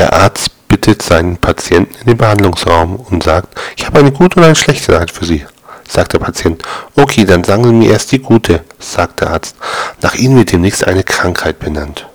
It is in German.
Der Arzt bittet seinen Patienten in den Behandlungsraum und sagt, ich habe eine gute und eine schlechte Nachricht für Sie. Sagt der Patient. Okay, dann sagen Sie mir erst die gute, sagt der Arzt. Nach Ihnen wird demnächst eine Krankheit benannt.